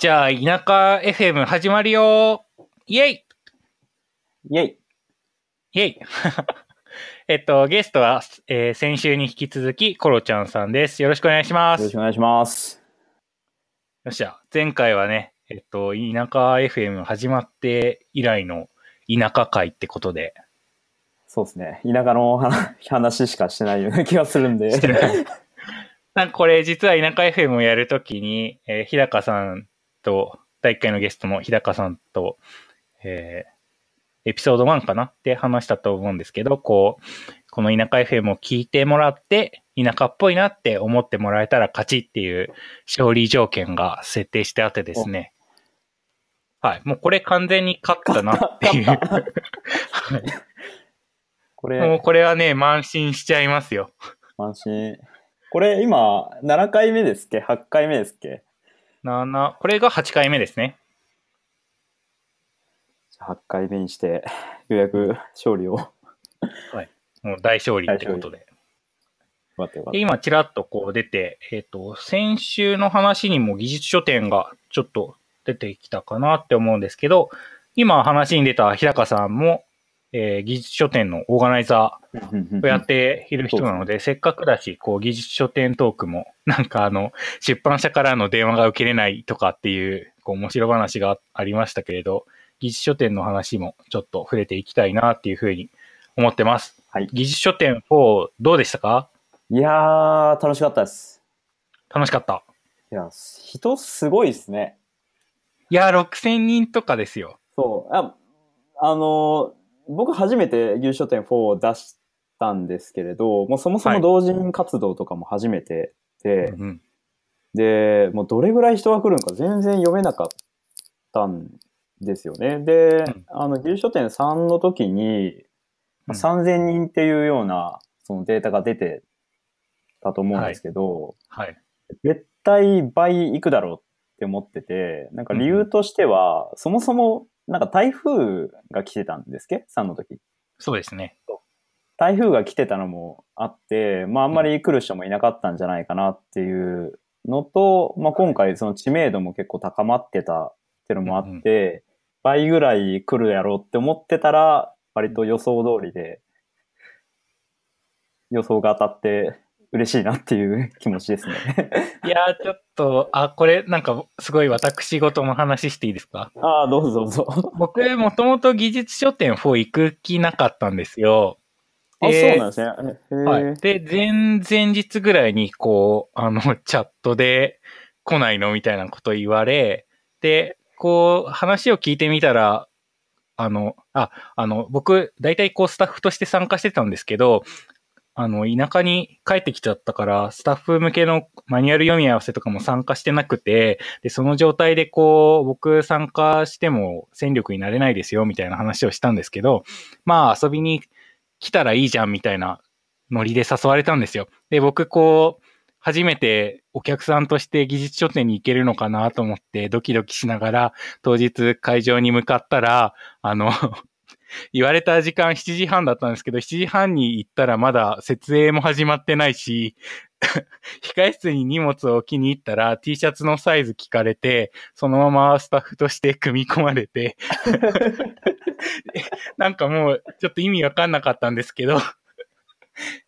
じゃあ、田舎 FM 始まるよイェイイェイイェイ えっと、ゲストは、えー先週に引き続き、コロちゃんさんです。よろしくお願いします。よよろしくお願いします。っしゃ。前回はね、えっと、田舎 FM 始まって以来の田舎会ってことで、そうですね。田舎の話話しかしてないような 気がするんで。してないなんかこれ実は田舎 FM をやるときに、えー日高さんと、第1回のゲストの日高さんと、えーエピソード1かな？って話したと思うんですけど、こう、この田舎 FM を聞いてもらって、田舎っぽいなって思ってもらえたら勝ちっていう勝利条件が設定してあってですね。はい。もうこれ完全に勝ったなっていう。はいこもうれ、これはね、慢心しちゃいますよ。安心。これ今、7回目ですっけ ?8 回目ですっけ？7、これが8回目ですね。じゃあ ?8 回目にして、ようやく勝利を。よもう大勝利ってことで。で、今、ちらっとこう出て、えっ、と、先週の話にも技術書店がちょっと出てきたかなって思うんですけど、今話に出た日高さんも、えー技術書店のオーガナイザた。ーをやっている人なので、せっかくだし、こう、技術書店トークも、なんかあの、出版社からの電話が受けれないとかっていう、こう、面白話がありましたけれど、技術書店の話もちょっと触れていきたいなっていうふうに思ってます。はい。技術書店4、どうでしたか？いやー、楽しかったです。楽しかった。いや、人すごいですね。いや、6000人とかですよ。そう。あ、あの、僕初めて優勝点4を出したんですけれど、もうそもそも同人活動とかも初めてで、うんで、もうどれぐらい人が来るのか全然読めなかったんですよね。で、うん。あの、牛書店3の時に、まあ3000人っていうようなそのデータが出てたと思うんですけど、はい。絶対倍いくだろうって思ってて、なんか理由としては、そもそもなんか台風が来てたんですっけ ?3 の時。そうですね。台風が来てたのもあって、まああんまり来る人もいなかったんじゃないかなっていうのと、まあ今回その知名度も結構高まってたっていうのもあって、倍ぐらい来るやろうって思ってたら、割と予想通りで、予想が当たって嬉しいなっていう気持ちですね。いやー、ちょっと、あ、これ、なんか、すごい私事の話していいですか？ああ、どうぞどうぞ。僕、もともと技術書店4行く気なかったんですよ。あ、そうでなんですね。はい。で、前々日ぐらいに、こう、あの、チャットで来ないのみたいなこと言われ、で、こう、話を聞いてみたら、あの、あ、あの、僕、大体こう、スタッフとして参加してたんですけど、あの、田舎に帰ってきちゃったから、スタッフ向けのマニュアル読み合わせとかも参加してなくて、で、その状態でこう、僕参加しても戦力になれないですよ、みたいな話をしたんですけど、まあ、遊びに来たらいいじゃん、みたいなノリで誘われたんですよ。で、僕こう、初めてお客さんとして技術書店に行けるのかなと思ってドキドキしながら当日会場に向かったら、あの、言われた時間7時半だったんですけど、7時半に行ったらまだ設営も始まってないし、控室に荷物を置きに行ったら T シャツのサイズ聞かれて、そのままスタッフとして組み込まれて、なんかもうちょっと意味わかんなかったんですけど、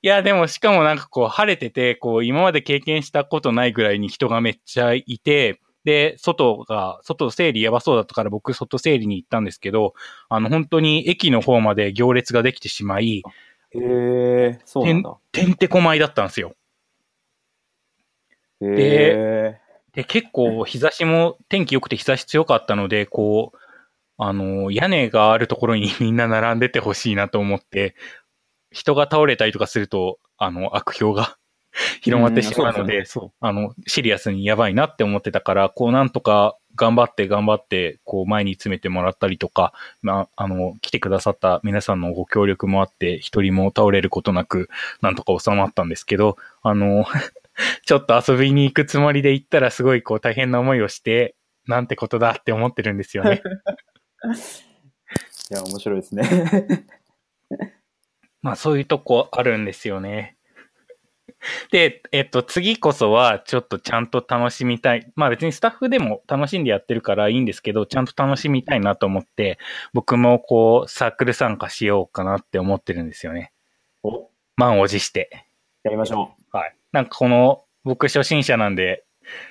いや、でもしかもなんかこう晴れてて、こう今まで経験したことないぐらいに人がめっちゃいて、で、外が、外整理やばそうだったから僕外整理に行ったんですけど、あの本当に駅の方まで行列ができてしまい、へえ、そうなんだ。てんてこまいだったんですよ。へえ。で、結構日差しも、天気良くて日差し強かったので、こう、あの、屋根があるところに みんな並んでてほしいなと思って、人が倒れたりとかすると、あの、悪評が広まってしまうので、うんそう、あの、シリアスにやばいなって思ってたから、こうなんとか頑張って頑張って、こう前に詰めてもらったりとか、まあ、あの、来てくださった皆さんのご協力もあって、一人も倒れることなく、なんとか収まったんですけど、あの、ちょっと遊びに行くつもりで行ったらすごいこう大変な思いをして、なんてことだって思ってるんですよね。いや、面白いですね。まあそういうとこあるんですよね。で、えっと、次こそはちょっとちゃんと楽しみたい。まあ別にスタッフでも楽しんでやってるからいいんですけど、ちゃんと楽しみたいなと思って、僕もこう、サークル参加しようかなって思ってるんですよね。お満を持して。やりましょはい。なんかこの、僕初心者なんで、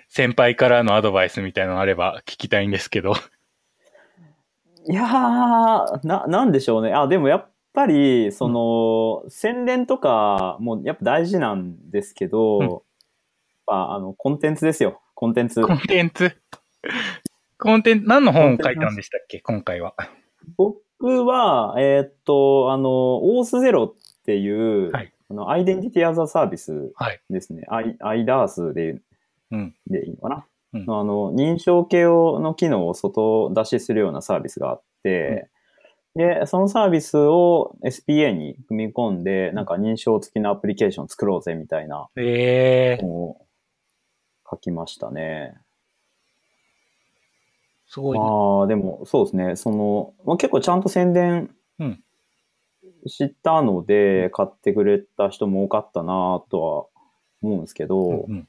先輩からのアドバイスみたいなのあれば聞きたいんですけど。う。いやー、な、なんでしょうね。あ、でもやっぱり、その、宣伝とかもやっぱ大事なんですけど、うんやっぱあの、コンテンツですよ。コンテンツ。コンテンツ？コンテンツ、何の本を書いたんでしたっけ？今回は。僕は、えーっと、あの、オースゼロっていう、はいあの、アイデンティティアザサービスはい。ですね。アイ、アイダースで、うん。でいいのかな、うんあの、認証系をの機能を外出しするようなサービスがあって、で、そのサービスを SPA に組み込んで、なんか認証付きのアプリケーション作ろうぜみたいなえー、本を書きましたね。すごいな。ああ、でもそうですね。その、まあ、結構ちゃんと宣伝うんしたので、買ってくれた人も多かったなとは思うんですけど、うんうん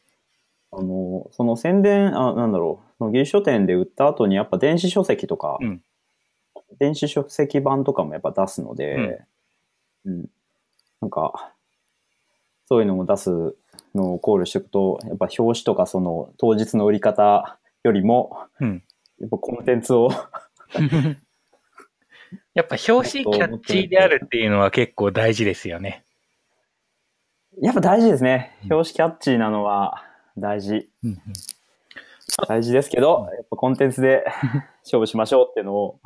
あの、その宣伝、あ、なんだろう、その技術書店で売った後にやっぱ電子書籍とか、うん電子書籍版とかもやっぱ出すので、うん、なんか、そういうのも出すのを考慮していくと、やっぱ表紙とかその当日の売り方よりも、うん。やっぱコンテンツを やっぱ表紙キャッチーであるっていうのは結構大事ですよね。やっぱ大事ですね。うん表紙キャッチーなのは大事。うんうん 大事ですけど、やっぱコンテンツで 勝負しましょうっていうのを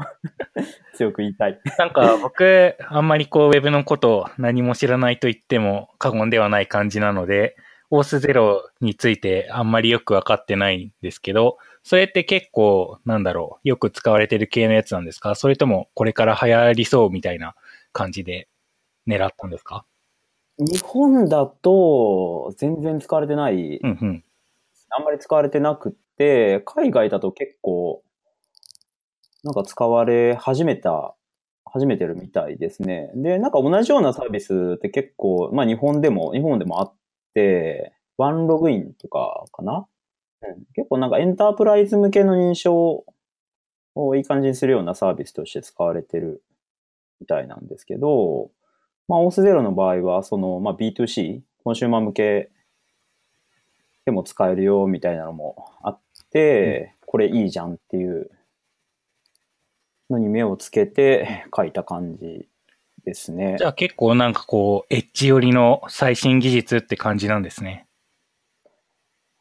強く言いたい。なんか僕、あんまりこうウェブのことを何も知らないと言っても過言ではない感じなので、オースゼロについてあんまりよくわかってないんですけど、それって結構、なんだろう、よく使われてる系のやつなんですか？それともこれから流行りそうみたいな感じで狙ったんですか？日本だと全然使われてない、うんうん。あんまり使われてなく海外だと結構、なんか使われ始めた、始めてるみたいですね。で、なんか同じようなサービスって結構、まあ日本でも、日本でもあって、ワンログインとかかな、うん、結構なんかエンタープライズ向けの認証をいい感じにするようなサービスとして使われてるみたいなんですけど、まあ、オースゼロの場合は、その、まあ、B2C、コンシューマー向けでも使えるよみたいなのもあって、これいいじゃんっていうのに目をつけて書いた感じですねじ。ゃあ結構なんかこう、エッジ寄りの最新技術って感じなんですね。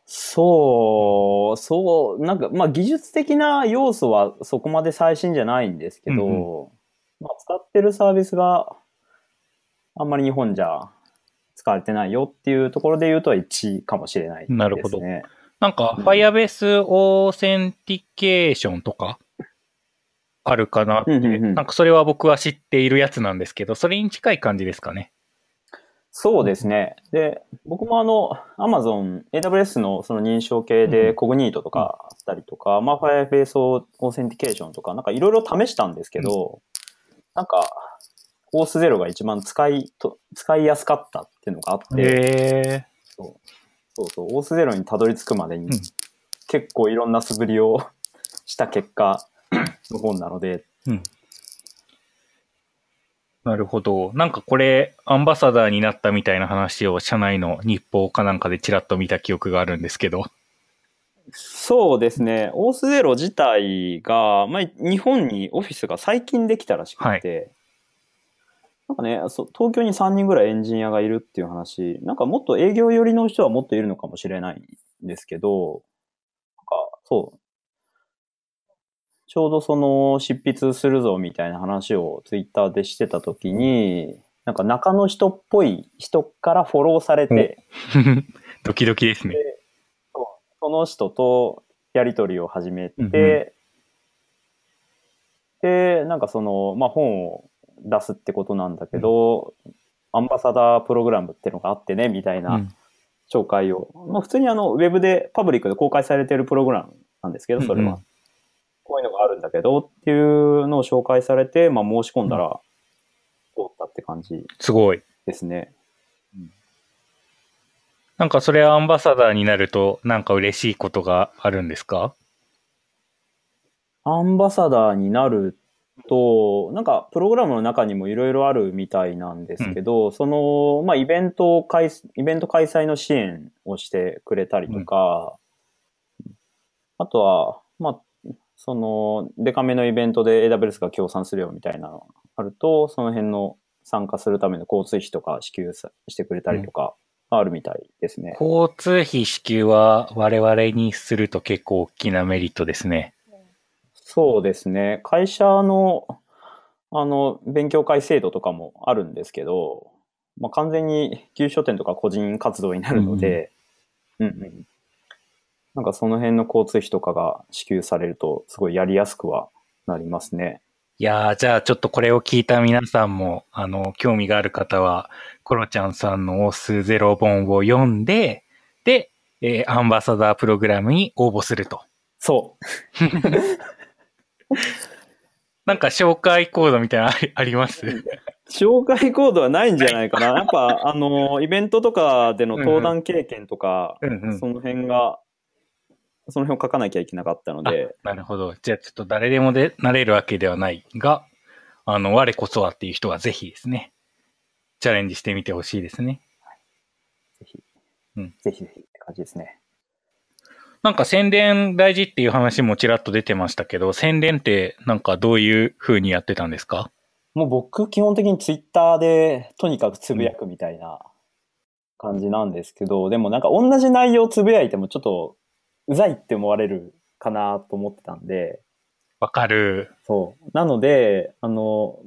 そう、そう、なんか、まあ、技術的な要素はそこまで最新じゃないんですけど、うんまあ、使ってるサービスがあんまり日本じゃ使われてないよっていうところで言うと1位かもしれないですね。なるほどなんか、Firebase Authentication とかあるかなって。うんうんうん。なんかそれは僕は知っているやつなんですけど、それに近い感じですかね。そうですね。で、僕もあの、Amazon、AWS のその認証系うで、ん。 Cognito とかあったりとか、まあ、Firebase Authentication とか、なんかいろいろ試したんですけど、なんか、オースゼロが一番使いと、使いやすかったっていうのがあって、へそうそうそう、オースゼロにたどり着くまでにうん結構いろんな素振りを した結果 の本なので、ー。うん。なるほど。なんかこれ、アンバサダーになったみたいな話を社内の日報かなんかでちらっと見た記憶があるんですけど。そうですね、オースゼロ自体が、まあ、日本にオフィスが最近できたらしくて、なんかねそう、東京に3人ぐらいエンジニアがいるっていう話、なんかもっと営業寄りの人はもっといるのかもしれないんですけど、なんかそう、ちょうどその執筆するぞみたいな話をツイッターでしてた時に、なんか中の人っぽい人からフォローされて、ドキドキですね。でそう。その人とやりとりを始めて、うんうん。で、なんかその、まあ、本を出すってことなんだけど、アンバサダープログラムっていうのがあってね、みたいうなん紹介を。まあ、普通にあの、ウェブで、パブリックで公開されてるプログラムなんですけど、それは。うんうんこういうのがあるんだけどっていうのを紹介されて、まあ、申し込んだら、通ったって感じすごい。ですね。なんかそれアンバサダーになると、なんか嬉しいことがあるんですか？アンバサダーになると、なんかプログラムの中にもいろいろあるみたいなんですけど、その、まあ、イベント開、イベント開催の支援をしてくれたりとか、あとは、まあ、その、デカめのイベントで AWS が協賛するよみたいなのがあると、その辺の参加するための交通費とか支給さしてくれたりとか、あるみたいですね。交通費支給は我々にすると結構大きなメリットですね。そうですね。会社の、あの、勉強会制度とかもあるんですけど、まあ、完全に旧書店とか個人活動になるので、うん、うん、うんなんかその辺の交通費とかが支給されると、すごいやりやすくはなりますね。いやー、じゃあちょっとこれを聞いた皆さんも、あの、興味がある方は、コロちゃんさんのオスゼロ本を読んで、で、えー、アンバサダープログラムに応募すると。そう。なんか紹介コードみたいなのあり あります？紹介コードはないんじゃないかな。やっぱ、あの、イベントとかでの登壇経験とか、うんうんその辺が、その辺を書かなきゃいけなかったので、なるほど。じゃあちょっと誰でもでなれるわけではないが、あの、我こそはっていう人はぜひですね、チャレンジしてみてほしいですね。ぜひ、うんぜひぜひって感じですね。なんか宣伝大事っていう話もちらっと出てましたけど、宣伝ってなんかどういう風にやってたんですか？もう僕、基本的にツイッターでとにかくつぶやくみたいな感じなんですけど、でもなんか同じ内容つぶやいてもちょっとうざいって思われるかなと思ってたんで、わかる。そう。なので、あの、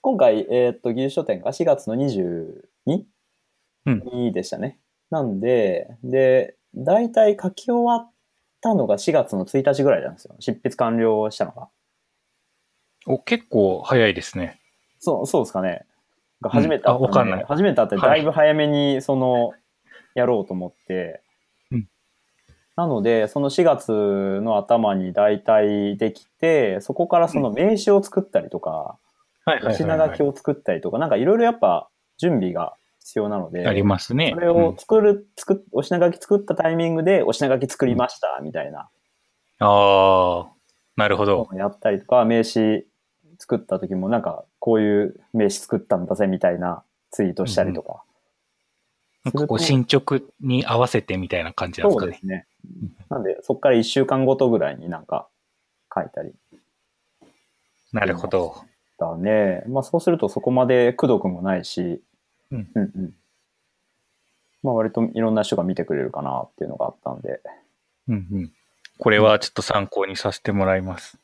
今回、えーっと、技術書店が4月の 22? うんにでしたね。なんで、で、大体書き終わったのが4月の1日ぐらいなんですよ。執筆完了したのが。お、結構早いですね。そう、そうですかね。が初めて会ったうんあわかんない初めて会ってだいぶ早めに、その、やろうと思って。うんなので、その4月の頭に大体できて、そこからその名刺を作ったりとか、はいお品書きを作ったりとか、なんかいろいろやっぱ準備が必要なので、ありますね。それを作る、作っ、お品書き作ったタイミングで、お品書き作りました、みたいなうんああ、なるほど。やったりとか、名刺作った時もなんか、こういう名刺作ったんだぜ、みたいなツイートしたりとか。なんかこう進捗に合わせてみたいな感じなんですかね。そうですね。なんで、そこから1週間ごとぐらいになんか書いたりなるほど。だね。まあそうするとそこまでくどくもないし、うんうんうん。まあ割といろんな人が見てくれるかなっていうのがあったんで。うんうん。これはちょっと参考にさせてもらいます。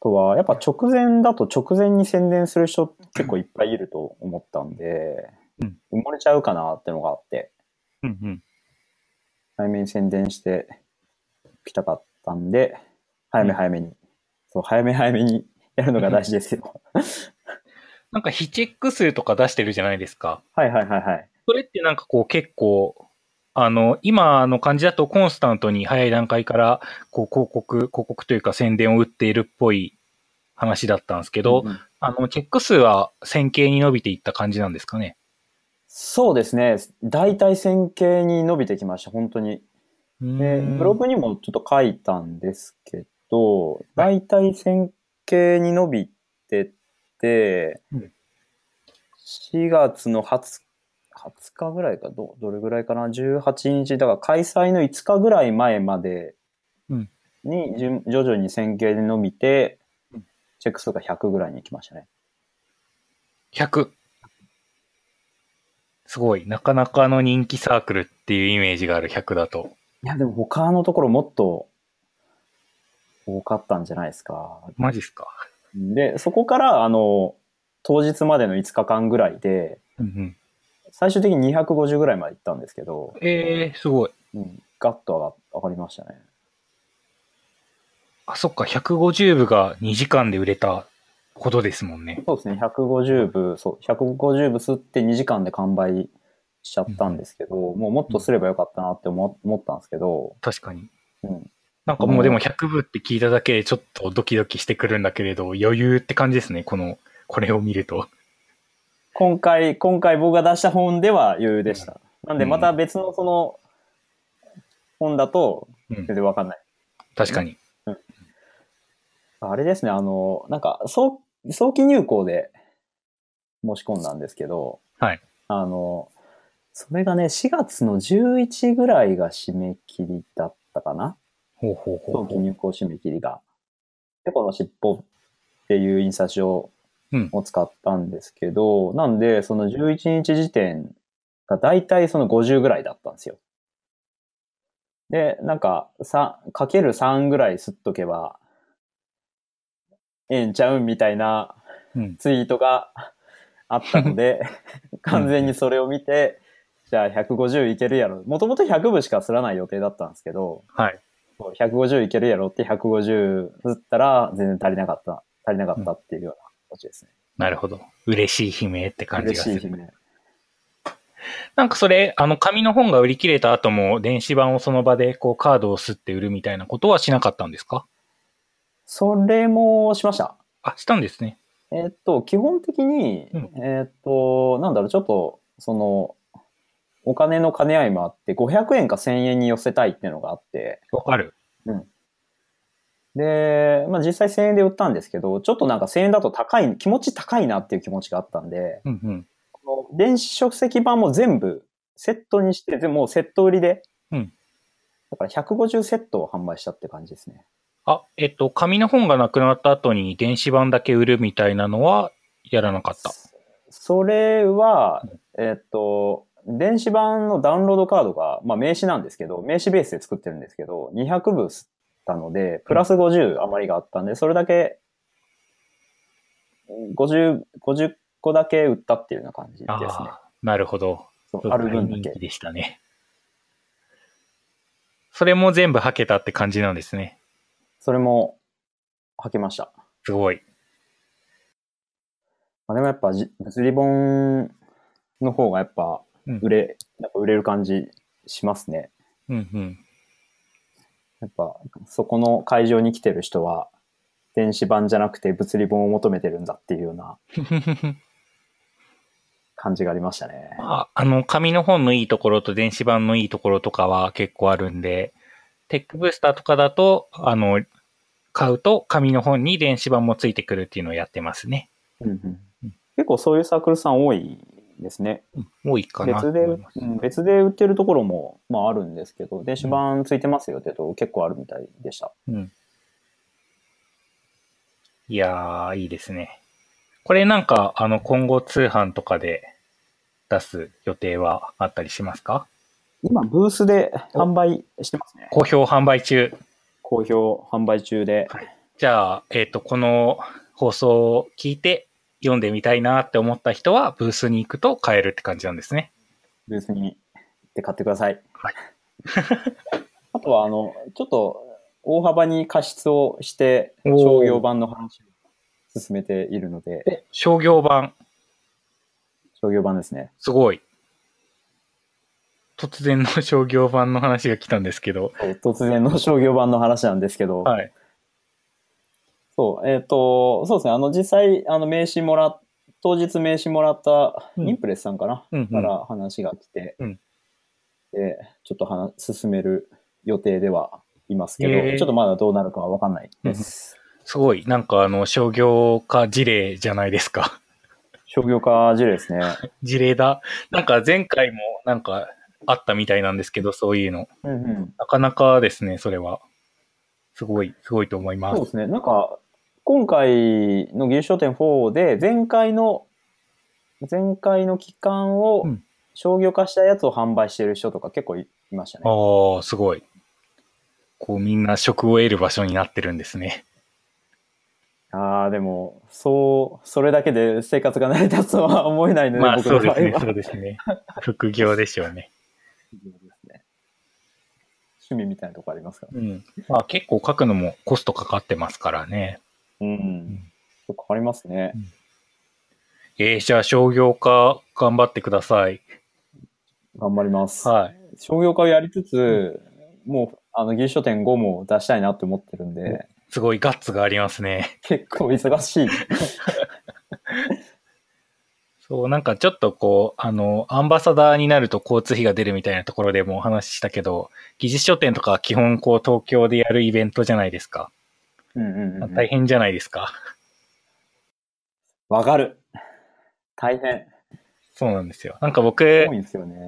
あとは、やっぱ直前だと直前に宣伝する人結構いっぱいいると思ったんで、うん埋もれちゃうかなってのがあって、うんうん。早めに宣伝してきたかったんで、早め早めに、そう、早め早めにやるのが大事ですよ。なんか非チェック数とか出してるじゃないですか。はいはいはいはい。それってなんかこう結構、あの、今の感じだとコンスタントに早い段階から、こう広告、広告というか宣伝を打っているっぽい話だったんですけど、うんうんあの、チェック数は線形に伸びていった感じなんですかね。そうですね。大体線形に伸びてきました、本当に。で、ブログにもちょっと書いたんですけど、大体線形に伸びうん、4月の20 20日ぐらいか、ど、どれぐらいかな ?18 日、だから開催の5日ぐらい前までうんに、じゅ徐々に線形で伸びてうん、チェック数が100ぐらいに来ましたね。100。すごい。なかなかの人気サークルっていうイメージがある100だと。いや、でも他のところもっと多かったんじゃないですか。マジっすか？で、そこから、あの、当日までの5日間ぐらいで、うんうん。最終的に250ぐらいまで行ったんですけど、えー、すごい。うん、ガッと上が上がりましたね。あ、そっか。150部が2時間で売れたほどですもんね。そうですね、150部、そう、150部吸って2時間で完売しちゃったんですけど、もうもっとすればよかったなって思思ったんですけど、確かに。うん、なんかもうでも100部って聞いただけでちょっとドキドキしてくるんだけれど、余裕って感じですね。この、これを見ると。今回、今回僕が出した本では余裕でした。なんでまた別のその本だとうん全然わかんない。確かに。あれですね、あの、なんか、早早期入校で申し込んだんですけど、はい。あの、それがね、4月の11ぐらいが締め切りだったかなほうほうほう早期入校締め切りが。で、この尻尾っていう印刷所うんを使ったんですけど、なんで、その11日時点が大体その50ぐらいだったんですよ。で、なんか、さ、かける3ぐらい吸っとけば、ええんちゃうんみたいなうん。ツイートがあったので、完全にそれを見て、じゃあ150いけるやろ。もともと100部しかすらない予定だったんですけど、はい。そう150いけるやろって150吸ったら全然足りなかった、足りなかったっていうような形ですね。なるほど。嬉しい悲鳴って感じがする。嬉しい悲鳴。なんかそれ、あの、紙の本が売り切れた後も、電子版をその場で、こう、カードを吸って売るみたいなことはしなかったんですか？それもしました。あ、したんですね。えーっと、基本的に、うんえーっと、なんだろう、ちょっと、その、お金の兼ね合いもあって、500円か1000円に寄せたいっていうのがあって、わかる。で、まあ実際1000円で売ったんですけど、ちょっとなんか1000円だと高い、気持ち高いなっていう気持ちがあったんで、うんうん。この電子書籍版も全部セットにして、でもうセット売りで、うんだから150セットを販売したって感じですね。あ、えっと、紙の本がなくなった後に電子版だけ売るみたいなのはやらなかった。それは、えっと、電子版のダウンロードカードが、まあ名刺なんですけど、名刺ベースで作ってるんですけど、200部吸ったので、プラス50余りがあったんで、それだけ、50、50個だけ売ったっていうような感じですね。なるほど。ある分だけ大人気。でしたね。それも全部はけたって感じなんですね。それも、履けました。すごい。まあ、でもやっぱじ、物理本の方がやっぱうん売れ、やっぱ売れる感じしますね。うんうん。やっぱ、そこの会場に来てる人は、電子版じゃなくて物理本を求めてるんだっていうような 感じがありましたね。まあ、あの、紙の本のいいところと電子版のいいところとかは結構あるんで、テックブースターとかだと、あの、買うと紙の本に電子版もついてくるっていうのをやってますね。うんうん結構そういうサークルさん多いですね。多いかなと別で。うん別で売ってるところも、まああるんですけど、電子版ついてますよってと結構あるみたいでした。うん。いやー、いいですね。これなんか、あの、今後通販とかで出す予定はあったりしますか？今、ブースで販売してますね。好評販売中。好評販売中で。じゃあ、えっ、と、この放送を聞いて読んでみたいなって思った人は、ブースに行くと買えるって感じなんですね。ブースに行って買ってください。はい あとは、あの、ちょっと大幅に加湿をして、商業版の話を進めているので、商業版、商業版ですね。すごい。突然の商業版の話が来たんですけど。突然の商業版の話なんですけど、はい。そう、えっ、と、そうですね、あの、実際、あの、名刺もらっ、当日名刺もらった、うんインプレスさんかな、うんうんから話が来て、うんで、ちょっと話、進める予定ではいますけど、へーちょっとまだどうなるかはわかんないです。すごい。なんかあの、商業化事例じゃないですか。商業化事例ですね。事例だ。なんか前回もなんかあったみたいなんですけど、そういうの。うんうん。なかなかですね、それは。すごい、すごいと思いま。そうですすね。なんか、今回の技術書店4で、前回の、前回の期間をうん商業化したやつを販売してる人とか結構いいましたね。ああ、すごい。こうみんな職を得る場所になってるんですね。ああ、でも、そう、それだけで生活が成り立つとは思えないので、まあ僕そうですね。そうですね。副業でしょうね。趣味みたいなとこありますから。うん。まあ結構書くのもコストかかってますからね。うん。かかりますね。えー、じゃあ商業化頑張ってください。頑張ります。はい。商業化をやりつつ、もう、あの、技術書店5も出したいなって思ってるんで、すごいガッツがありますね。結構忙しい。そう、なんかちょっとこう、あの、アンバサダーになると交通費が出るみたいなところでもお話ししたけど、技術書店とかは基本こう東京でやるイベントじゃないですか。うんうんうん。大変じゃないですか。わかる。大変。そうなんですよ。なんか僕。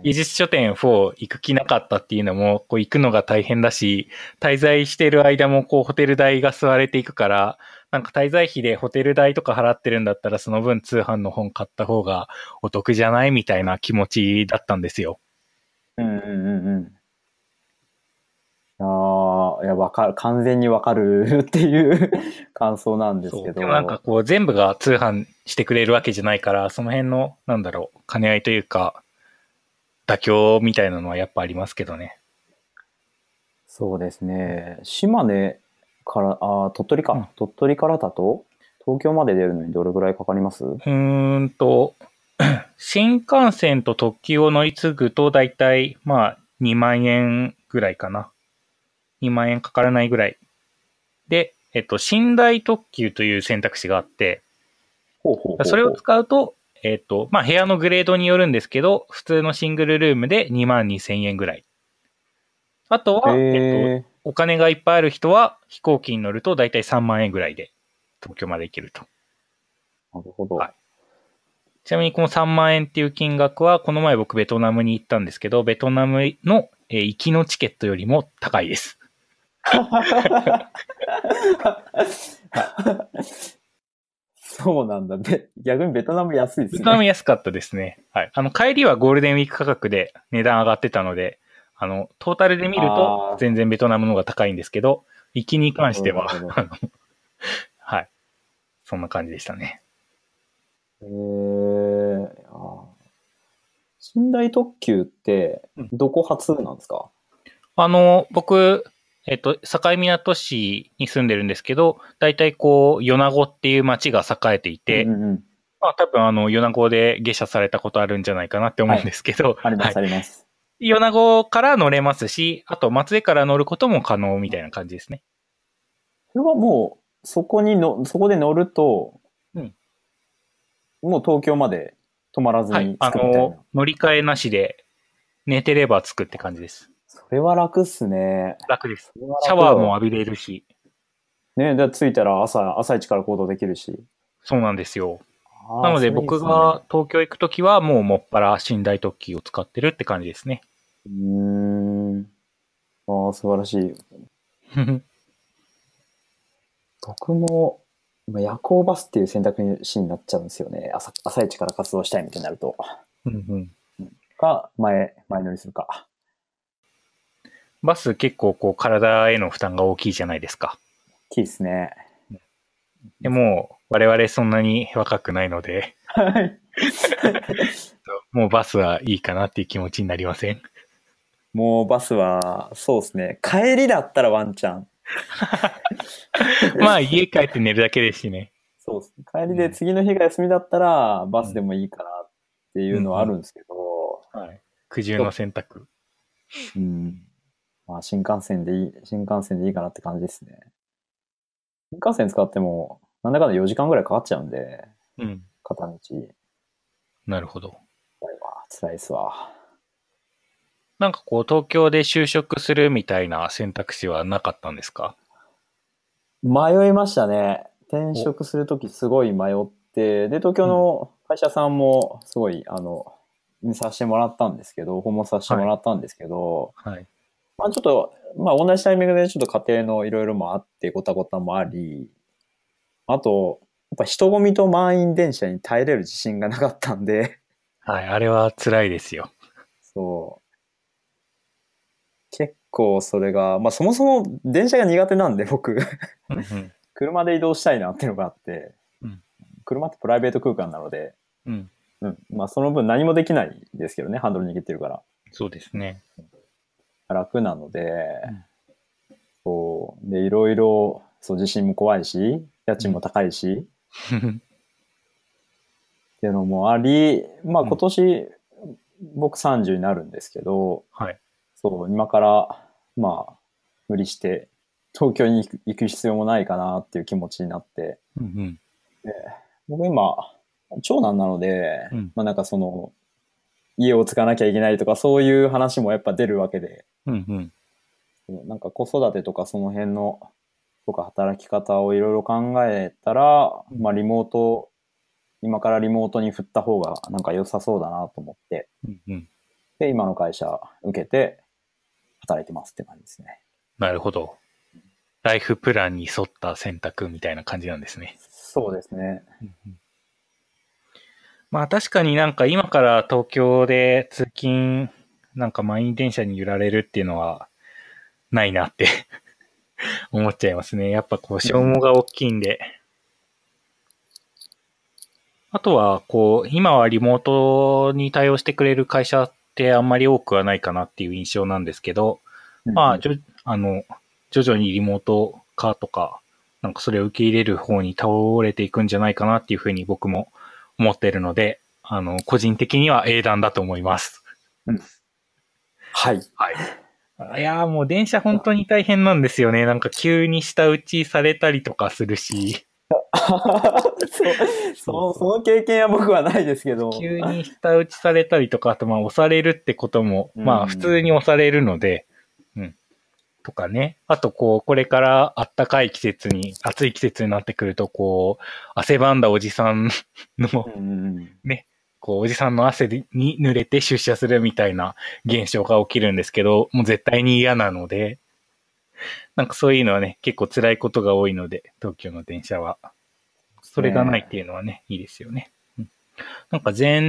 技術書店4行く気なかったっていうのも、こう行くのが大変だし、滞在してる間もこうホテル代が吸われていくから、なんか滞在費でホテル代とか払ってるんだったらその分通販の本買った方がお得じゃないみたいな気持ちだったんですよ。うんうんうんうん。ああ、いや、わかる。完全にわかる っていう感想なんです。けど。でもなんかこう全部が通販してくれるわけじゃないから、その辺の、なんだろう、兼ね合いというか、妥協みたいなのはやっぱありますけどね。そうですね。島根から、あー鳥取か、うん鳥取からだと、東京まで出るのにどれぐらいかかります？うーんと、新幹線と特急を乗り継ぐと、だいたい、まあ、2万円ぐらいかな。2万円かからないぐらい。で、えっと、寝台特急という選択肢があって、ほうほうほうほうそれを使うと、えっと、まあ、部屋のグレードによるんですけど、普通のシングルルームで2万2千円ぐらい。あとは、えっと、お金がいっぱいある人は飛行機に乗るとだいたい3万円ぐらいで東京まで行けると。なるほど。はいちなみにこの3万円っていう金額は、この前僕ベトナムに行ったんですけど、ベトナムの、えー行きのチケットよりも高いです。そうなんだ。べ逆にベトナム安いですベね。トナム安かったですね。はい。あの、帰りはゴールデンウィーク価格で値段上がってたので、あの、トータルで見ると全然ベトナムの方が高いんですけど、行きに関しては、はい。そんな感じでしたね。へえあー寝台特急ってうん、どこ発なんですか、あの、僕、えっと、境港市に住んでるんですけど、大体こう、米子っていう町が栄えていて、うんうんうんまあ多分あの、米子で下車されたことあるんじゃないかなって思うんですけど、あります、はいあります。米子から乗れますし、あと松江から乗ることも可能みたいな感じですね。それはもう、そこにの、そこで乗ると、うんもう東京まで止まらずに。はいあ着くみたいな。の、乗り換えなしで、寝てれば着くって感じです。それは楽っすね。楽です。シャワーも浴びれるし、ね、で着いたら朝、朝一から行動できるし。そうなんですよ。なので僕が東京行くときはもうもっぱら寝台特急を使ってるって感じですね。うーん。ああ、素晴らしい。僕も、まあ夜行バスっていう選択肢になっちゃうんですよね。朝、朝一から活動したいみたいになると。うんうんか、前、前乗りするか。バス結構こう体への負担が大きいじゃないですか。大きいですね。でも我々そんなに若くないので、はい。もうバスはいいかなっていう気持ちになりません？もうバスは、そうですね。帰りだったらワンチャン。まあ家帰って寝るだけですしね。そうですね。帰りで次の日が休みだったら、バスでもいいかなっていうのはあるんですけど、はい。苦渋の選択。うん。まあ、新幹線でいい、新幹線でいいかなって感じですね。新幹線使っても、なんだかんだ4時間ぐらいかかっちゃうんで、うん。片道。なるほど。辛いわ。辛いっすわ。なんかこう東京で就職するみたいな選択肢はなかったんですか？迷いましたね。転職するときすごい迷って、で、東京の会社さんもすごい、あの、見させてもらったんですけど、訪問させてもらったんですけど、はい。まあちょっと、まあ同じタイミングでちょっと家庭のいろいろもあって、ごたごたもあり、あと、やっぱ人混みと満員電車に耐えれる自信がなかったんで、はい。あれは辛いですよ。そう。結構それが、まあそもそも電車が苦手なんで僕、うんうん車で移動したいなっていうのがあって、うん車ってプライベート空間なので、うん。うん。まあその分何もできないですけどね、ハンドル握ってるから。そうですね。楽なので、うんそう。で、いろいろ、そう、地震も怖いし、家賃も高いし、っていうのもあり、まあうん今年、僕30になるんですけど、はい。そう、今から、まあ、無理して、東京に行く必要もないかなっていう気持ちになって、うんうん。僕今、長男なので、うんまあなんかその、家を継がなきゃいけないとか、そういう話もやっぱ出るわけで、うんうん。なんか子育てとかその辺の、とか働き方をいろいろ考えたら、うんまあリモート、今からリモートに振った方がなんか良さそうだなと思って、うんうん。で、今の会社受けて働いてますって感じですね。なるほど。ライフプランに沿った選択みたいな感じなんですね。そうですね。まあ確かになんか今から東京で通勤、なんか満員電車に揺られるっていうのはないなって 思っちゃいますね。やっぱこう消耗が大きいんで。あとはこう、今はリモートに対応してくれる会社ってあんまり多くはないかなっていう印象なんですけど、まあ、じょあの、徐々にリモート化とか、なんかそれを受け入れる方に倒れていくんじゃないかなっていうふうに僕も思ってるので、あの、個人的には英断だと思います。はい。はい。いやーもう電車本当に大変なんですよね。なんか急に下打ちされたりとかするし、そうそう、その経験は僕はないですけど。急に下打ちされたりとか、あとまあ押されるってことも、うんまあ普通に押されるので、うん。とかね。あとこう、これから暖かい季節に、暑い季節になってくると、こう、汗ばんだおじさんの、うんうんうんこう、おじさんの汗に濡れて出社するみたいな現象が起きるんですけど、もう絶対に嫌なので、なんかそういうのはね、結構辛いことが多いので、東京の電車は。それがないっていうのはね、いいですよね。うんなんか前、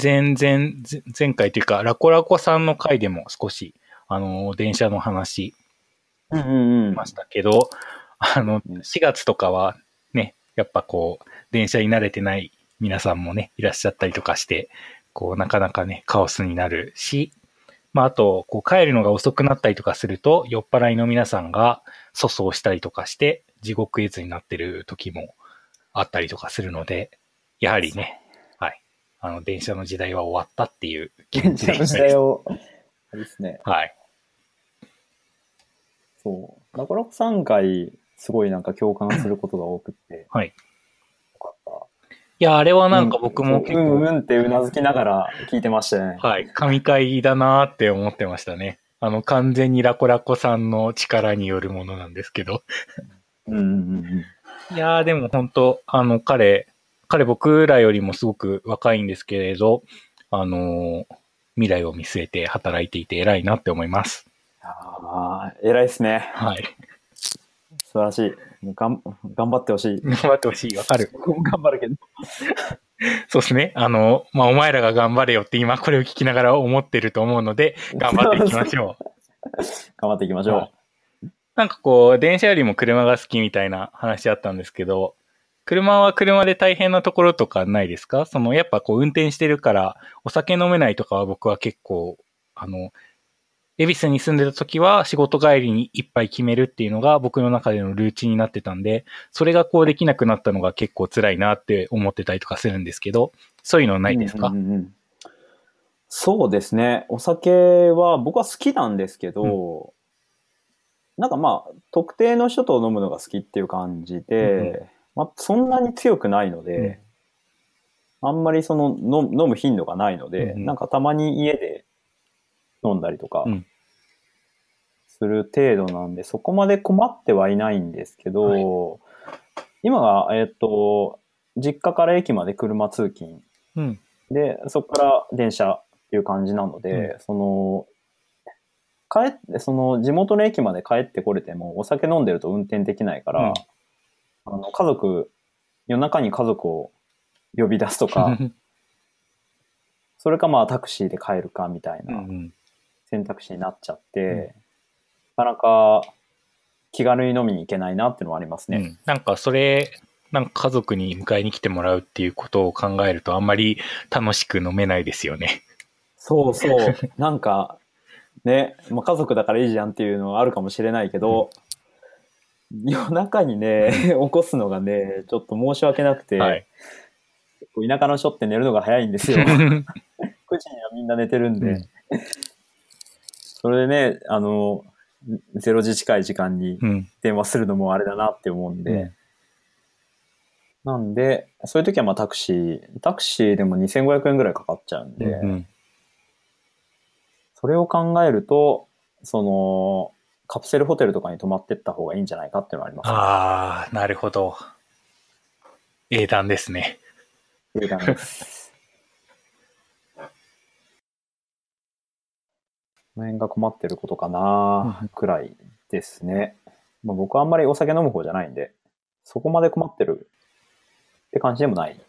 前、前、前前回というか、ラコラコさんの回でも少し、あの、電車の話ましたけど、あの、うん4月とかはね、やっぱこう、電車に慣れてない皆さんもね、いらっしゃったりとかして、こう、なかなかね、カオスになるし、まあ、あと、こう、帰るのが遅くなったりとかすると、酔っ払いの皆さんが粗相したりとかして、地獄絵図になってる時もあったりとかするので、やはりね、はい。あの、電車の時代は終わったっていう現地の時代を、あれですね。はい。そう。ラコラコ3回、すごいなんか共感することが多くって。はい。よかった。いや、あれはなんか僕も結構、うんうんうんってうなずきながら聞いてましたね。はい。神回だなーって思ってましたね。あの、完全にラコラコさんの力によるものなんですけど。うんうんうんいやー、でも本当あの、彼、彼僕らよりもすごく若いんですけれど、あのー未来を見据えて働いていて偉いなって思います。ああ、偉いですね。はい。素晴らしい。もうがん頑張ってほしい。頑張ってほしい。わかる。僕も頑張るけど。そうですね。あの、まあ、お前らが頑張れよって今これを聞きながら思ってると思うので、頑張っていきましょう。頑張っていきましょなんかこう、電車よりも車が好きみたいな話あったんですけど、車は車で大変なところとかないですか？その、やっぱこう運転してるから、お酒飲めないとかは僕は結構、あの、恵比寿に住んでた時は仕事帰りに一杯決めるっていうのが僕の中でのルーチンになってたんで、それがこうできなくなったのが結構辛いなって思ってたりとかするんですけど、そういうのう。ないですか、うんうんうんそうですね。お酒は僕は好きなんですけど、なんかまあ、特定の人と飲むのが好きっていう感じで、うんまあ、そんなに強くないので、あんまりその飲飲む頻度がないので、うんうん。なんかたまに家で飲んだりとかうん。する程度なんで、そこまで困ってはいないんですけど、今が、えっ、と、実家から駅まで車通勤うん。で、そこから電車っていう感じなので、その、帰って、その地元の駅まで帰ってこれても、お酒飲んでると運転できないから、うん。あの家族、夜中に家族を呼び出すとか、それかまあタクシーで帰るかみたいうんうなんん選択肢になっちゃって、うんなかなか気軽に飲みに行けないなっていうのはありますね。うんなんかそれ、なんか家族に迎えに来てもらうっていうことを考えるとあんまり楽しく飲めないですよね。そうそう。なんか、ね、まあ、家族だからいいじゃんっていうのはあるかもしれないけど、夜中にね、起こすのがね、ちょっと申し訳なくて、はい。田舎の人って寝るのが早いんですよ。9時にはみんな寝てるんで。うんそれでね、あの、0時近い時間にうん。電話するのもあれだなって思うんで、うんなんで、そういう時はまあタクシー、タクシーでも2500円ぐらいかかっちゃうんで、うんうんそれを考えると、その、カプセルホテルとかに泊まってった方がいいんじゃないかっていうのはありますね。ああ、なるほど。英断ですね。英断です。この辺が困ってることかなくらいですね。まあ、僕はあんまりお酒飲む方じゃないんで、そこまで困ってるって感じでもない。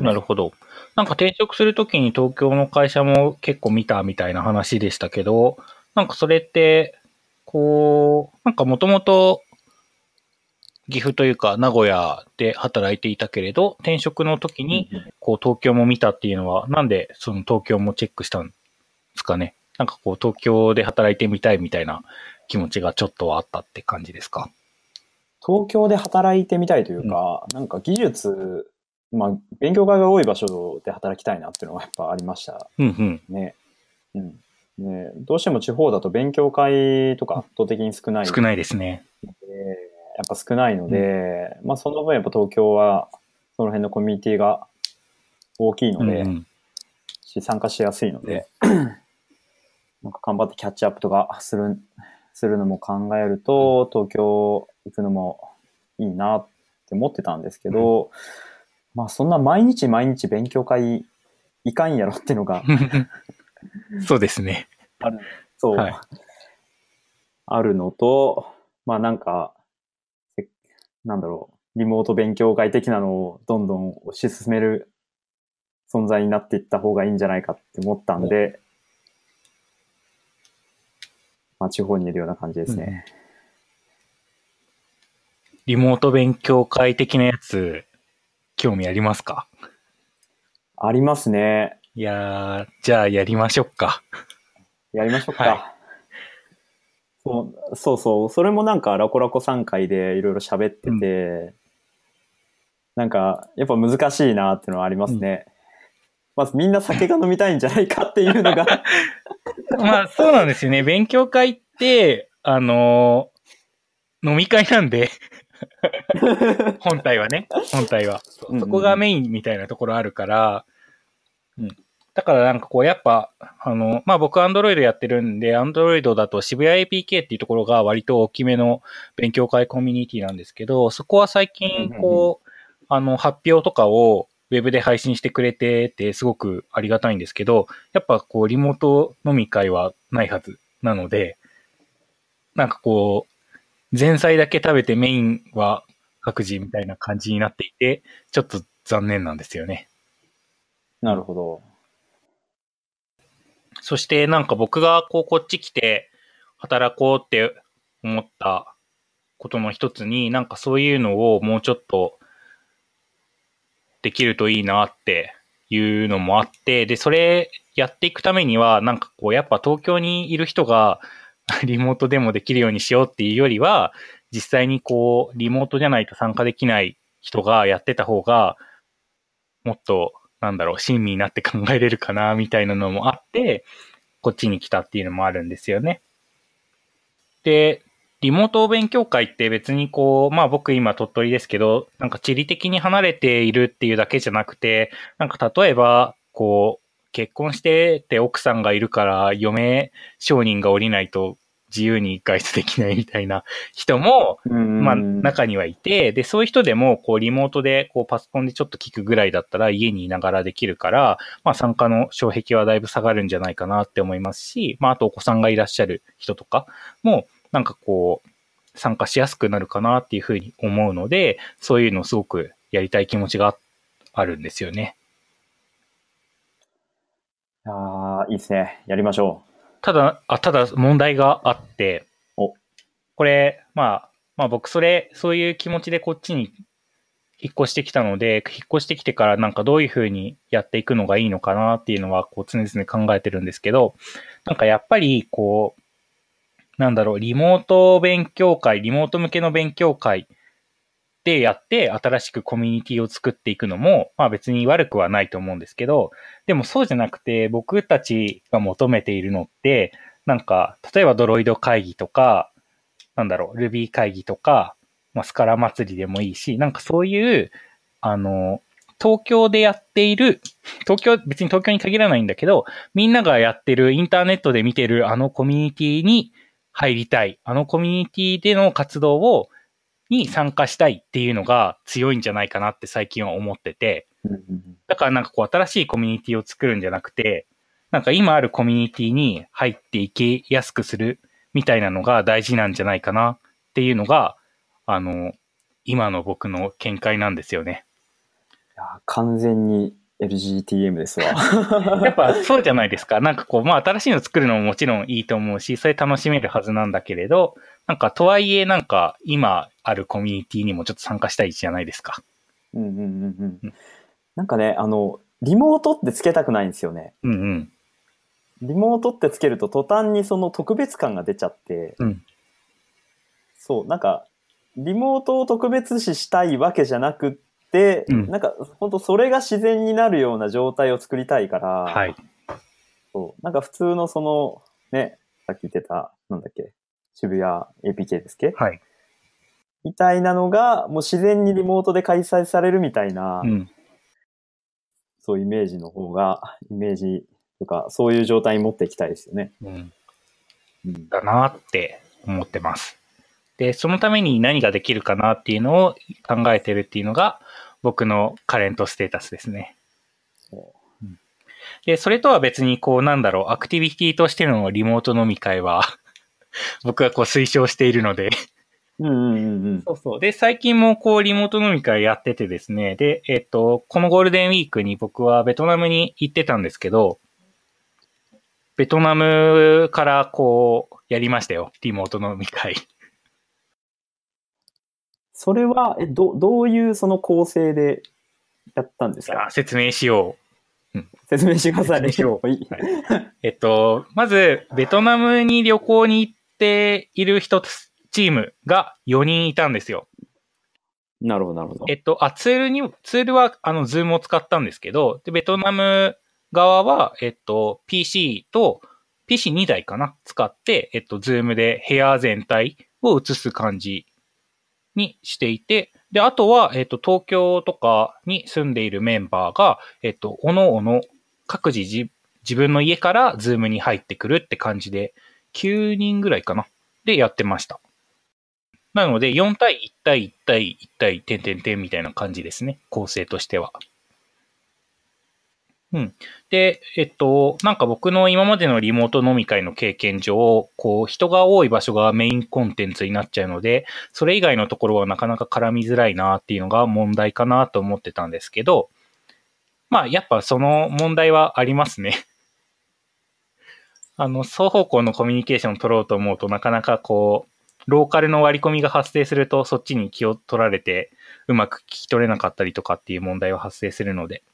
なるほど。なんか転職するときに東京の会社も結構見たみたいな話でしたけど、なんかそれって、こう、なんかもともと岐阜というか名古屋で働いていたけれど、転職の時にこう東京も見たっていうのは、なんでその東京もチェックしたんですかね？なんかこう東京で働いてみたいみたいな気持ちがちょっとはあったって感じですか？東京で働いてみたいというか、なんか技術、まあ、勉強会が多い場所で働きたいなっていうのがやっぱありましたうんうん。ね。うん。ね、どうしても地方だと勉強会とか圧倒的に少ない少ないですね。やっぱ少ないので、まあその分やっぱ東京はその辺のコミュニティが大きいので、うんうん。し参加しやすいので、なんか頑張ってキャッチアップとかする、するのも考えると、東京行くのもいいなって思ってたんですけど、まあそんな毎日毎日勉強会いかんやろっていうのが そうですね。ある、そう、はい。あるのと、まあなんか、せなんだろう、リモート勉強会的なのをどんどん推し進める存在になっていった方がいいんじゃないかって思ったんで、まあ地方にいるような感じですね。リモート勉強会的なやつ、興味ありますか？ありますね。いやー、じゃあやりましょうか。やりましょうか。はそうそうそう。それもなんかラコラコ3回でいろいろ喋ってて、なんかやっぱ難しいなっていうのはありますね。まずみんな酒が飲みたいんじゃないかっていうのが、まあ、そうなんですよね。勉強会って、あのー飲み会なんで、本体はね、本体は。そこがメインみたいなところあるから、うん。だからなんかこう、やっぱ、あの、まあ僕アンドロイドやってるんで、アンドロイドだと渋谷 APK っていうところが割と大きめの勉強会コミュニティなんですけど、そこは最近こう、あの、発表とかをウェブで配信してくれてて、すごくありがたいんですけど、やっぱこう、リモート飲み会はないはずなので、なんかこう、前菜だけ食べてメインは各自みたいな感じになっていて、ちょっと残念なんですよね。なるほど。そしてなんか僕がこうこっち来て働こうって思ったことの一つに、なんかそういうのをもうちょっとできるといいなっていうのもあって、で、それやっていくためには、なんかこうやっぱ東京にいる人が リモートでもできるようにしようっていうよりは、実際にこうリモートじゃないと参加できない人がやってた方が、もっとなんだろう、親身になって考えれるかな、みたいなのもあって、こっちに来たっていうのもあるんですよね。で、リモート勉強会って別にこう、まあ僕今鳥取ですけど、なんか地理的に離れているっていうだけじゃなくて、なんか例えば、こう、結婚してて奥さんがいるから嫁承認が下りないと自由に外出できないみたいな 人も、まあ、中にはいて、で、そういう人でも、こう、リモートで、こう、パソコンでちょっと聞くぐらいだったら、家にいながらできるから、まあ、参加の障壁はだいぶ下がるんじゃないかなって思いますし、まあ、あとお子さんがいらっしゃる人とかも、なんかこう、参加しやすくなるかなっていうふうに思うので、そういうのをすごくやりたい気持ちがあるんですよね。ああ、いいですね。やりましょただ、あ、ただ問題があってお、これ、まあ、まあ僕それ、そういう気持ちでこっちに引っ越してきたので、引っ越してきてからなんかどういうふうにやっていくのがいいのかなっていうのは、こう常々考えてるんですけど、なんかやっぱり、こう、なんだろう、リモート勉強会、リモート向けの勉強会でやって、新しくコミュニティを作っていくのも、まあ別に悪くはないと思うんですけど、でもそうじゃなくて、僕たちが求めているのって、なんか、例えばドロイド会議とか、なんだろう、Ruby 会議とか、まあ、スカラ祭りでもいいし、なんかそういう、あの、東京でやっている、東京、別に東京に限らないんだけど、みんながやってるインターネットで見てるあのコミュニティに入りたい。あのコミュニティでの活動を、に参加したいっていうのが強いんじゃないかなって最近は思ってて、だからなんかこう新しいコミュニティを作るんじゃなくて、なんか今あるコミュニティに入っていきやすくするみたいなのが大事なんじゃないかなっていうのが、あの、今の僕の見解なんですよね。いや完全に LGTM ですわ。やっぱそうじゃないですか。なんかこう、まあ新しいの作るのももちろんいいと思うし、それ楽しめるはずなんだけれど、なんかとはいえなんか今あるコミュニティにもちょっと参加したいじゃないですか。うんうんうんうん。なんかね、あの、リモートってつけたくないんですよね。うんうん。リモートってつけると途端にその特別感が出ちゃって、うんそう、なんか、リモートを特別視したいわけじゃなくって、うんなんか、本当それが自然になるような状態を作りたいから、はい。そう、なんか普通のその、ね、さっき言ってた、なんだっけ、渋谷 APK ですっけ？はい。みたいなのが、もう自然にリモートで開催されるみたいな、うん。そういうイメージの方が、イメージとか、そういう状態に持っていきたいですよね。うん。うん。だなって思ってます。で、そのために何ができるかなっていうのを考えてるっていうのが僕のカレントステータスですね。で、それとは別にこうなんだろう、アクティビティとしてのリモート飲み会は 僕はこう推奨しているのでうんうんうんうん。そうそう。で、最近もこうリモート飲み会やっててですね。で、えっと、このゴールデンウィークに僕はベトナムに行ってたんですけど、ベトナムからこうやりましたよ。リモート飲み会。それは、え、ど、どういうその構成でやったんですか？説明しよう。説明してください。説明しよいいえっと、まず、ベトナムに旅行に行っている人チームが4人いたんですよ。なるほど、なるほどえ。っと、あ、ツールに、ツールは、あの、ズームを使ったんですけど、で、ベトナム側は、えっと、PC と、PC2 台かな？使って、えっと、ズームで部屋全体を映す感じにしていて、で、あとは、えっと、東京とかに住んでいるメンバーが、えっと、おのおの、各自自自分の家からズームに入ってくるって感じで、9人ぐらいかなでやってました。なので、4対1対1対1対点点点みたいな感じですね。構成としては。うん。で、えっと、なんか僕の今までのリモート飲み会の経験上、こう、人が多い場所がメインコンテンツになっちゃうので、それ以外のところはなかなか絡みづらいなっていうのが問題かなと思ってたんですけど、まあ、やっぱその問題はありますね。あの、双方向のコミュニケーションを取ろうと思うとなかなかこう、ローカルの割り込みが発生すると、そっちに気を取られて、うまく聞き取れなかったりとかっていう問題は発生するので。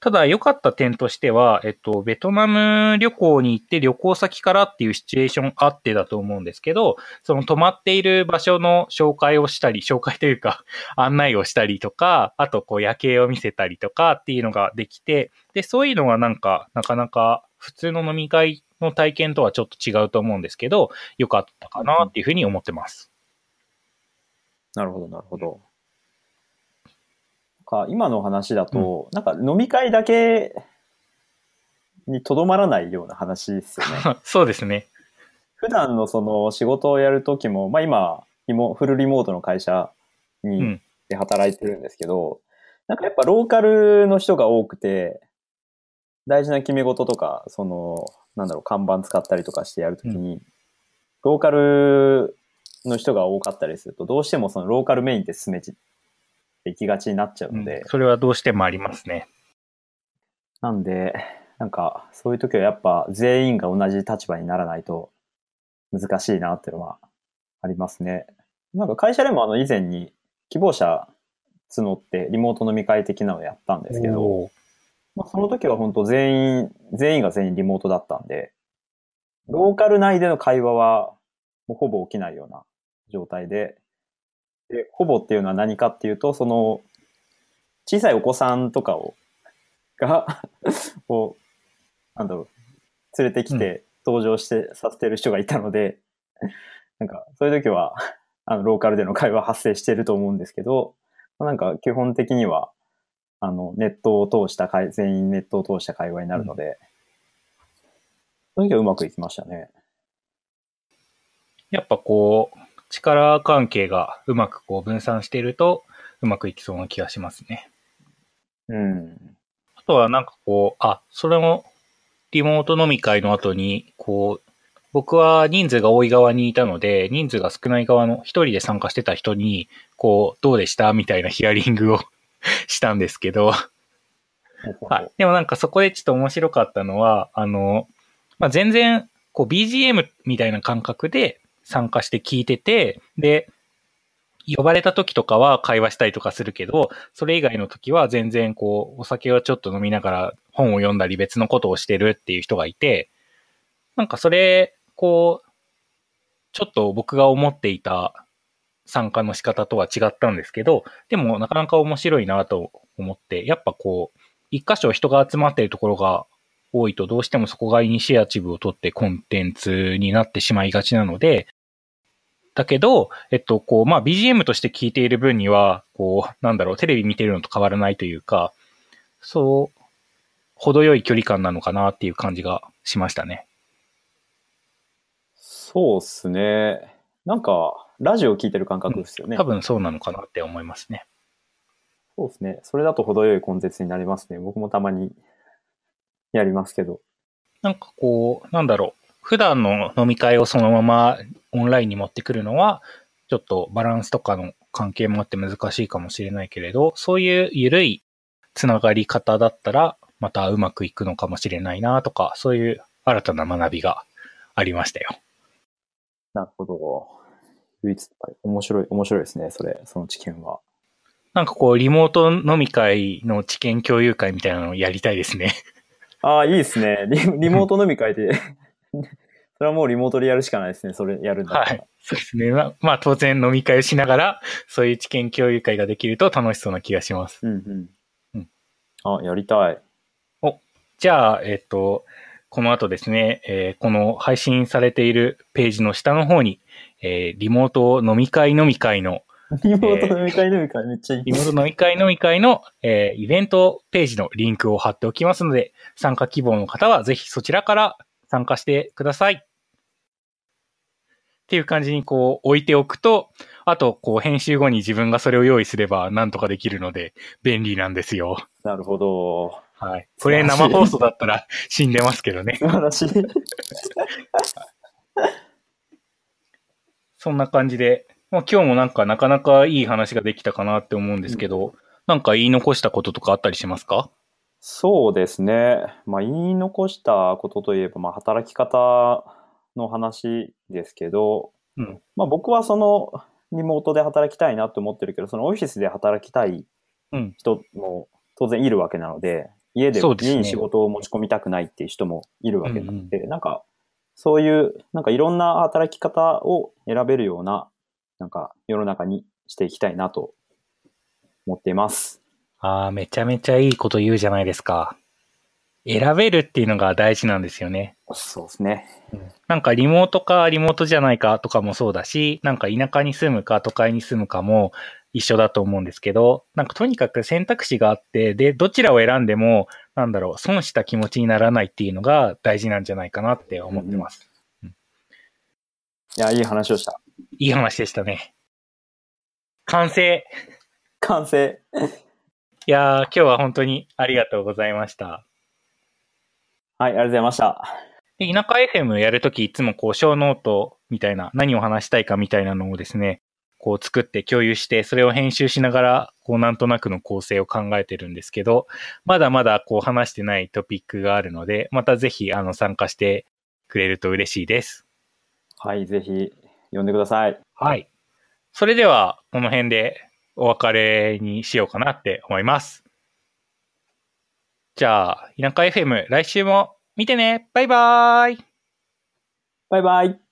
ただ、良かった点としては、えっと、ベトナム旅行に行って旅行先からっていうシチュエーションあってだと思うんですけど、その泊まっている場所の紹介をしたり、紹介というか、案内をしたりとか、あとこう夜景を見せたりとかっていうのができて、で、そういうのはなんか、なかなか普通の飲み会の体験とはちょっと違うと思うんですけど、良かったかなっていうふうに思ってます。なるほど、なるほど。か今の話だと、なんか飲み会だけにとどまらないような話ですよね。そうですね。普段のその仕事をやるときも、まあ今、リモフルリモートの会社にうん。で働いてるんですけど、なんかやっぱローカルの人が多くて、大事な決め事とか、その、なんだろう、看板使ったりとかしてやるときに、ローカルの人が多かったりすると、どうしてもそのローカルメインって進めていきがちになっちゃうので、それはどうしてもありますね。なんで、なんか、そういう時はやっぱ全員が同じ立場にならないと難しいなっていうのはありますね。なんか会社でもあの以前に希望者募ってリモート飲み会的なのをやったんですけど、まあ、その時は本当全員、全員が全員リモートだったんで、ローカル内での会話はもうほぼ起きないような状態で、で、ほぼっていうのは何かっていうと、その、小さいお子さんとかを、が、を、なんだろう、連れてきて登場して、させてる人がいたので、なんか、そういう時は、あの、ローカルでの会話発生してると思うんですけど、なんか基本的には、あの、ネットを通した会、全員ネットを通した会話になるので、その時はうまくいきましたね。やっぱこう、力関係がうまくこう分散していると、うまくいきそうな気がしますね。うん。あとはなんかこう、あ、それも、リモート飲み会の後に、こう、僕は人数が多い側にいたので、人数が少ない側の一人で参加してた人に、こう、どうでした？みたいなヒアリングを したんですけど、はい。でもなんかそこでちょっと面白かったのは、あの、まあ、全然、こう BGM みたいな感覚で参加して聞いてて、で、呼ばれた時とかは会話したりとかするけど、それ以外の時は全然こう、お酒をちょっと飲みながら本を読んだり別のことをしてるっていう人がいて、なんかそれ、こう、ちょっと僕が思っていた参加の仕方とは違ったんですけど、でもなかなか面白いなと思って、やっぱこう、一箇所人が集まっているところが多いとどうしてもそこがイニシアチブを取ってコンテンツになってしまいがちなので、だけど、えっと、こう、まあ、BGM として聞いている分には、こう、なんだろう、テレビ見てるのと変わらないというか、そう、程よい距離感なのかなっていう感じがしましたね。そうっすね。なんか、ラジオ聞いてる感覚ですよね。多分そうなのかなって思いますね。そうですね。それだと程よいコンテンツになりますね。僕もたまにやりますけど。なんかこう、なんだろう、普段の飲み会をそのままオンラインに持ってくるのは、ちょっとバランスとかの関係もあって難しいかもしれないけれど、そういう緩いつながり方だったら、またうまくいくのかもしれないなとか、そういう新たな学びがありましたよ。なるほど。唯一、面白い、面白いですね。それ、その知見は。なんかこう、リモート飲み会の知見共有会みたいなのをやりたいですね。ああ、いいですね。リ リモート飲み会で。それはもうリモートでやるしかないですね。それやるんだ。はい。そうですね。まあ、まあ、当然飲み会をしながら、そういう知見共有会ができると楽しそうな気がします。うんうん。うんあ、やりたい。じゃあ、えっ、と、この後ですね、えーこの配信されているページの下の方に、えーリモート飲み会飲み会の、リモート飲み会飲み会めっちゃいい。リモート飲み会飲み会の、えーイベントページのリンクを貼っておきますので、参加希望の方はぜひそちらから参加してください。っていう感じにこう置いておくと、あとこう編集後に自分がそれを用意すればなんとかできるので便利なんですよ。なるほど。はい。これ生放送だったら死んでますけどね。素晴らしい。そんな感じで、まあ、今日もなんかなかなかいい話ができたかなって思うんですけど、なんか言い残したこととかあったりしますか？そうですね。まあ、言い残したことといえば、まあ、働き方の話ですけど、うんまあ、僕はその、リモートで働きたいなと思ってるけど、そのオフィスで働きたいうん人も当然いるわけなので、家で、家に仕事を持ち込みたくないっていう人もいるわけなので、なんか、そういう、なんかいろんな働き方を選べるような、なんか世の中にしていきたいなと思っています。ああ、めちゃめちゃいいこと言うじゃないですか。選べるっていうのが大事なんですよね。そうですね。なんかリモートかリモートじゃないかとかもそうだし、なんか田舎に住むか都会に住むかも一緒だと思うんですけど、なんかとにかく選択肢があって、で、どちらを選んでも、なんだろう、損した気持ちにならないっていうのが大事なんじゃないかなって思ってます。いや、いい話をした。いい話でしたね。完成。完成。いやー、今日は本当にありがとうございました。はい、ありがとうございました。で田舎 FM やるときいつもこう小ノートみたいな何を話したいかみたいなのをですね、こう作って共有してそれを編集しながらこうなんとなくの構成を考えてるんですけど、まだまだこう話してないトピックがあるので、またぜひあの参加してくれると嬉しいです。はい、ぜひ、呼んでください。はい。それではこの辺でお別れにしようかなって思います。じゃあ、田舎 FM 来週も見てねバイバーイバイバイ。